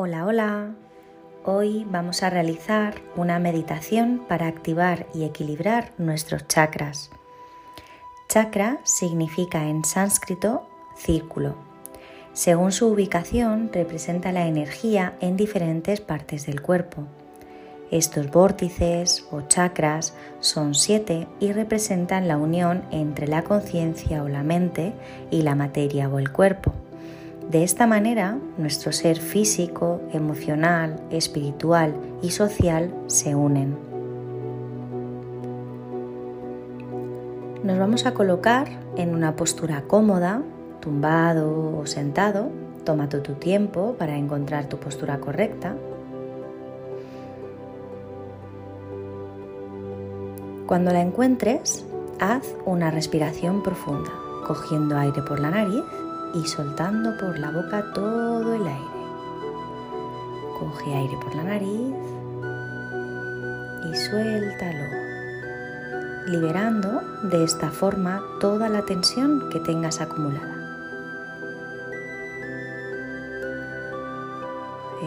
Hola, hola. Hoy vamos a realizar una meditación para activar y equilibrar nuestros chakras. Chakra significa en sánscrito círculo. Según su ubicación, representa la energía en diferentes partes del cuerpo. Estos vórtices o chakras son siete y representan la unión entre la conciencia o la mente y la materia o el cuerpo. De esta manera, nuestro ser físico, emocional, espiritual y social se unen. Nos vamos a colocar en una postura cómoda, tumbado o sentado. Toma tu tiempo para encontrar tu postura correcta. Cuando la encuentres, haz una respiración profunda, cogiendo aire por la nariz y soltando por la boca todo el aire. Coge aire por la nariz y suéltalo, liberando de esta forma toda la tensión que tengas acumulada.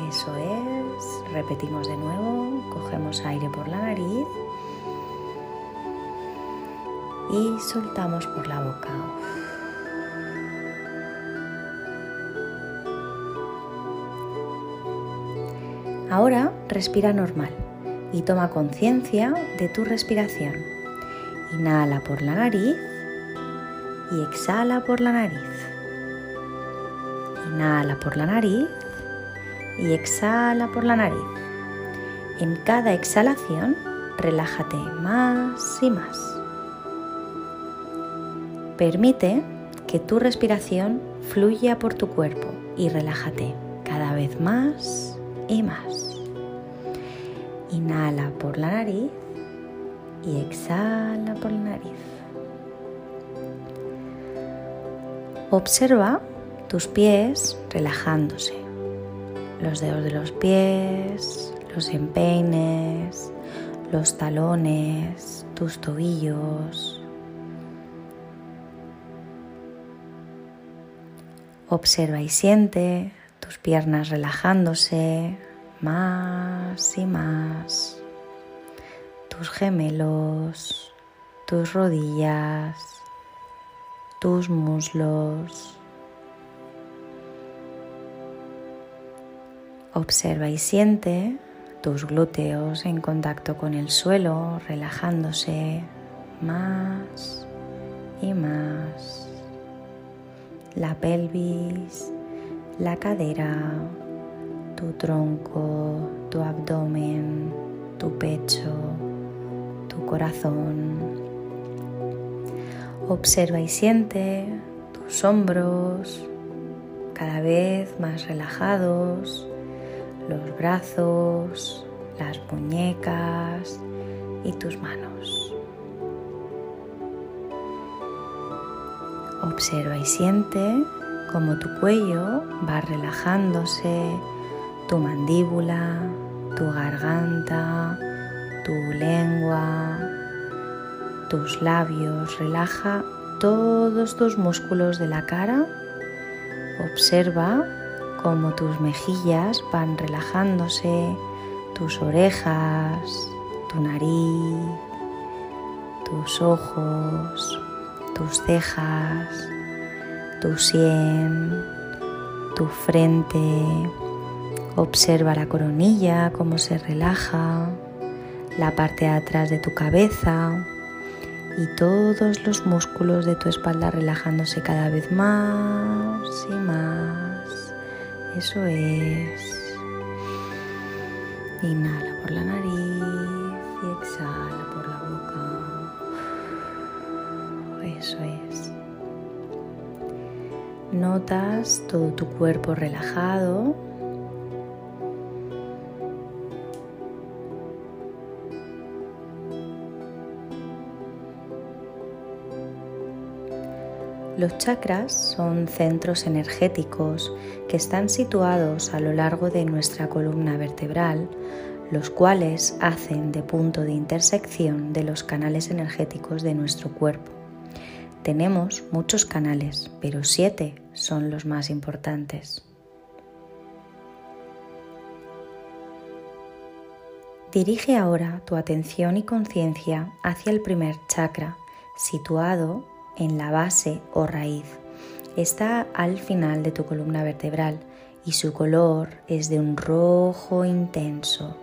Eso es, repetimos de nuevo, cogemos aire por la nariz y soltamos por la boca. Ahora respira normal y toma conciencia de tu respiración. Inhala por la nariz y exhala por la nariz. Inhala por la nariz y exhala por la nariz. En cada exhalación, relájate más y más. Permite que tu respiración fluya por tu cuerpo y relájate cada vez más y más. Inhala por la nariz y exhala por la nariz. Observa tus pies relajándose, los dedos de los pies, los empeines, los talones, tus tobillos. Observa y siente tus piernas relajándose más y más, tus gemelos, tus rodillas, tus muslos. Observa y siente tus glúteos en contacto con el suelo, relajándose más y más. La pelvis, la cadera, tu tronco, tu abdomen, tu pecho, tu corazón. Observa y siente tus hombros cada vez más relajados, los brazos, las muñecas y tus manos. Observa y siente cómo tu cuello va relajándose, tu mandíbula, tu garganta, tu lengua, tus labios. Relaja todos tus músculos de la cara. Observa cómo tus mejillas van relajándose, tus orejas, tu nariz, tus ojos, tus cejas, tu sien, tu frente. Observa la coronilla, cómo se relaja, la parte de atrás de tu cabeza y todos los músculos de tu espalda relajándose cada vez más y más. Eso es. Inhala por la nariz y exhala por la boca. Eso es. Notas todo tu cuerpo relajado. Los chakras son centros energéticos que están situados a lo largo de nuestra columna vertebral, los cuales hacen de punto de intersección de los canales energéticos de nuestro cuerpo. Tenemos muchos canales, pero siete son los más importantes. Dirige ahora tu atención y conciencia hacia el primer chakra, situado en la base o raíz. Está al final de tu columna vertebral y su color es de un rojo intenso.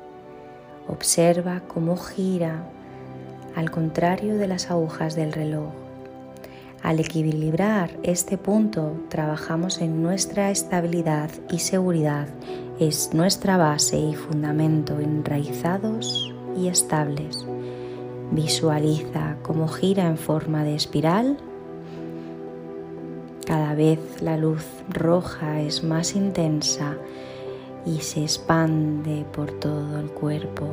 Observa cómo gira al contrario de las agujas del reloj. Al equilibrar este punto, trabajamos en nuestra estabilidad y seguridad. Es nuestra base y fundamento enraizados y estables. Visualiza cómo gira en forma de espiral. Cada vez la luz roja es más intensa y se expande por todo el cuerpo.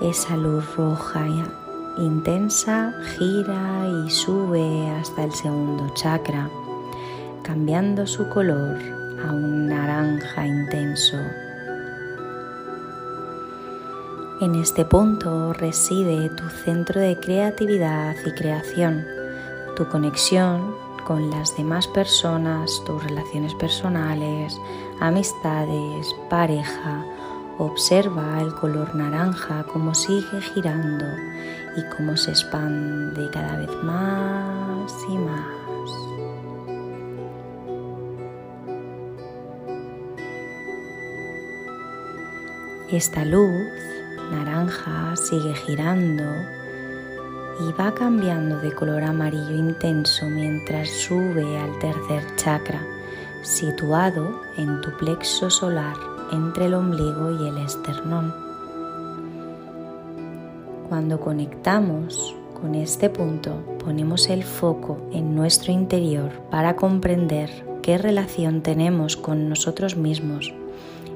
Esa luz roja intensa gira y sube hasta el segundo chakra, cambiando su color a un naranja intenso. En este punto reside tu centro de creatividad y creación, tu conexión con las demás personas, tus relaciones personales, amistades, pareja, Observa el color naranja como sigue girando y cómo se expande cada vez más y más. Esta luz naranja sigue girando y va cambiando de color amarillo intenso mientras sube al tercer chakra, situado en tu plexo solar entre el ombligo y el esternón. Cuando conectamos con este punto, ponemos el foco en nuestro interior para comprender qué relación tenemos con nosotros mismos.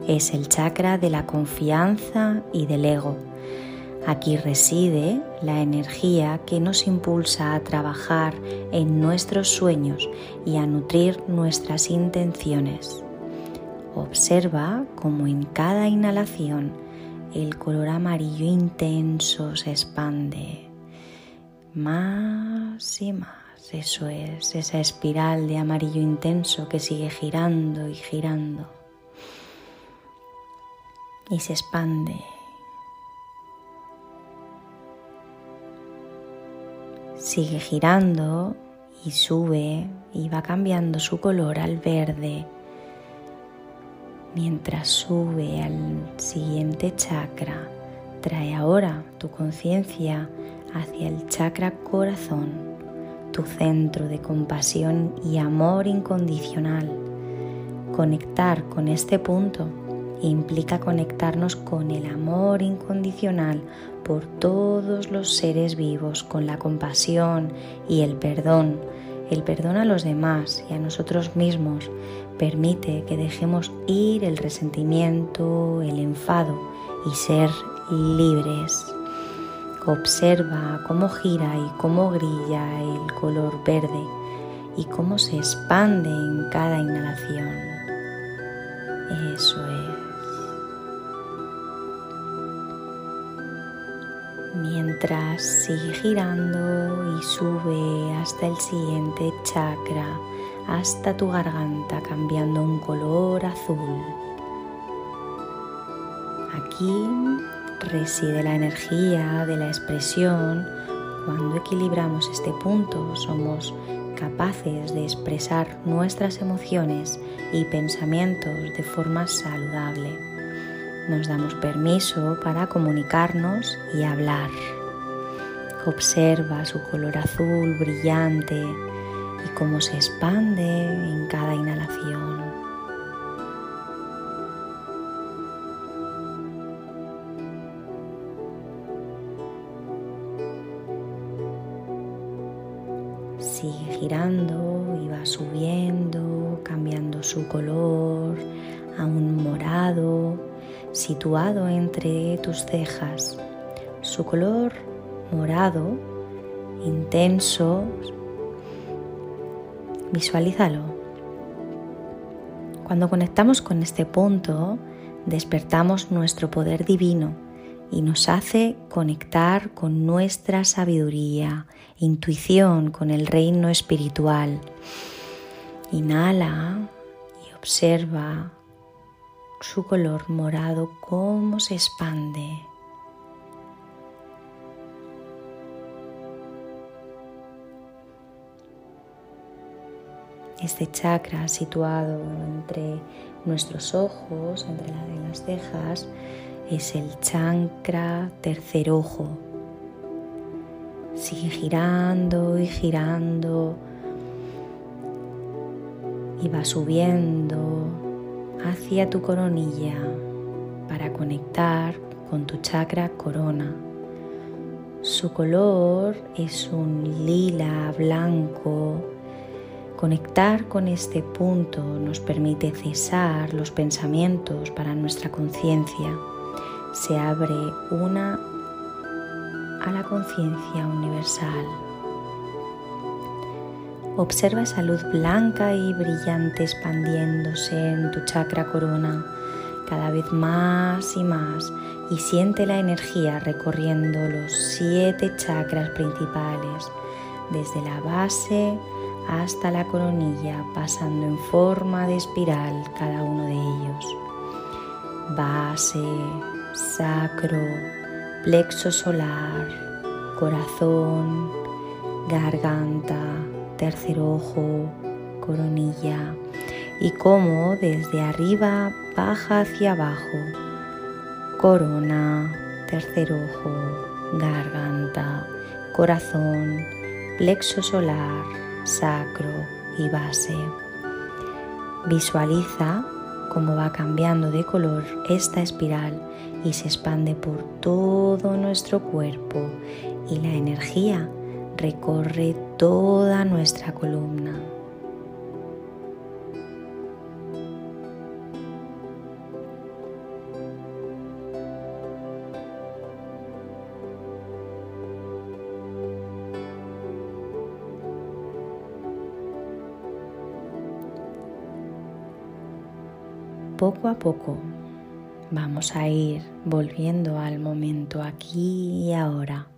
Es el chakra de la confianza y del ego. Aquí reside la energía que nos impulsa a trabajar en nuestros sueños y a nutrir nuestras intenciones. Observa cómo en cada inhalación el color amarillo intenso se expande más y más. Eso es, esa espiral de amarillo intenso que sigue girando y girando. Y se expande. Sigue girando y sube y va cambiando su color al verde Mientras sube al siguiente chakra, trae ahora tu conciencia hacia el chakra corazón, tu centro de compasión y amor incondicional. Conectar con este punto implica conectarnos con el amor incondicional por todos los seres vivos, con la compasión y el perdón, el perdón a los demás y a nosotros mismos, Permite que dejemos ir el resentimiento, el enfado y ser libres. Observa cómo gira y cómo brilla el color verde y cómo se expande en cada inhalación. Eso es. Mientras sigue girando y sube hasta el siguiente chakra, hasta tu garganta cambiando un color azul. Aquí reside la energía de la expresión. Cuando equilibramos este punto somos capaces de expresar nuestras emociones y pensamientos de forma saludable. Nos damos permiso para comunicarnos y hablar. Observa su color azul brillante y cómo se expande en cada inhalación. Sigue girando y va subiendo, cambiando su color a un morado situado entre tus cejas. Su color morado intenso Visualízalo. Cuando conectamos con este punto, despertamos nuestro poder divino y nos hace conectar con nuestra sabiduría, intuición, con el reino espiritual. Inhala y observa su color morado cómo se expande. Este chakra situado entre nuestros ojos, entre las cejas, es el chakra tercer ojo. Sigue girando y girando y va subiendo hacia tu coronilla para conectar con tu chakra corona. Su color es un lila blanco. Conectar con este punto nos permite cesar los pensamientos para nuestra conciencia. Se abre una a la conciencia universal. Observa esa luz blanca y brillante expandiéndose en tu chakra corona cada vez más y más y siente la energía recorriendo los siete chakras principales, desde la base hasta la coronilla, pasando en forma de espiral cada uno de ellos. Base, sacro, plexo solar, corazón, garganta, tercer ojo, coronilla y cómo desde arriba baja hacia abajo, corona, tercer ojo, garganta, corazón, plexo solar, sacro y base. Visualiza cómo va cambiando de color esta espiral y se expande por todo nuestro cuerpo y la energía recorre toda nuestra columna. Poco a poco vamos a ir volviendo al momento aquí y ahora.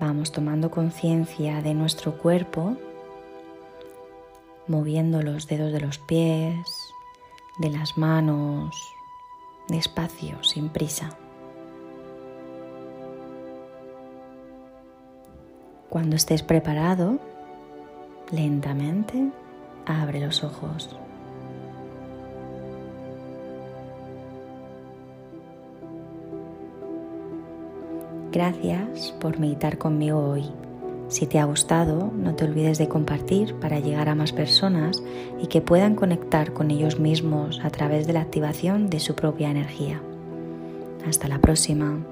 Vamos tomando conciencia de nuestro cuerpo, moviendo los dedos de los pies, de las manos, despacio, sin prisa. Cuando estés preparado, lentamente abre los ojos. Gracias por meditar conmigo hoy. Si te ha gustado, no te olvides de compartir para llegar a más personas y que puedan conectar con ellos mismos a través de la activación de su propia energía. Hasta la próxima.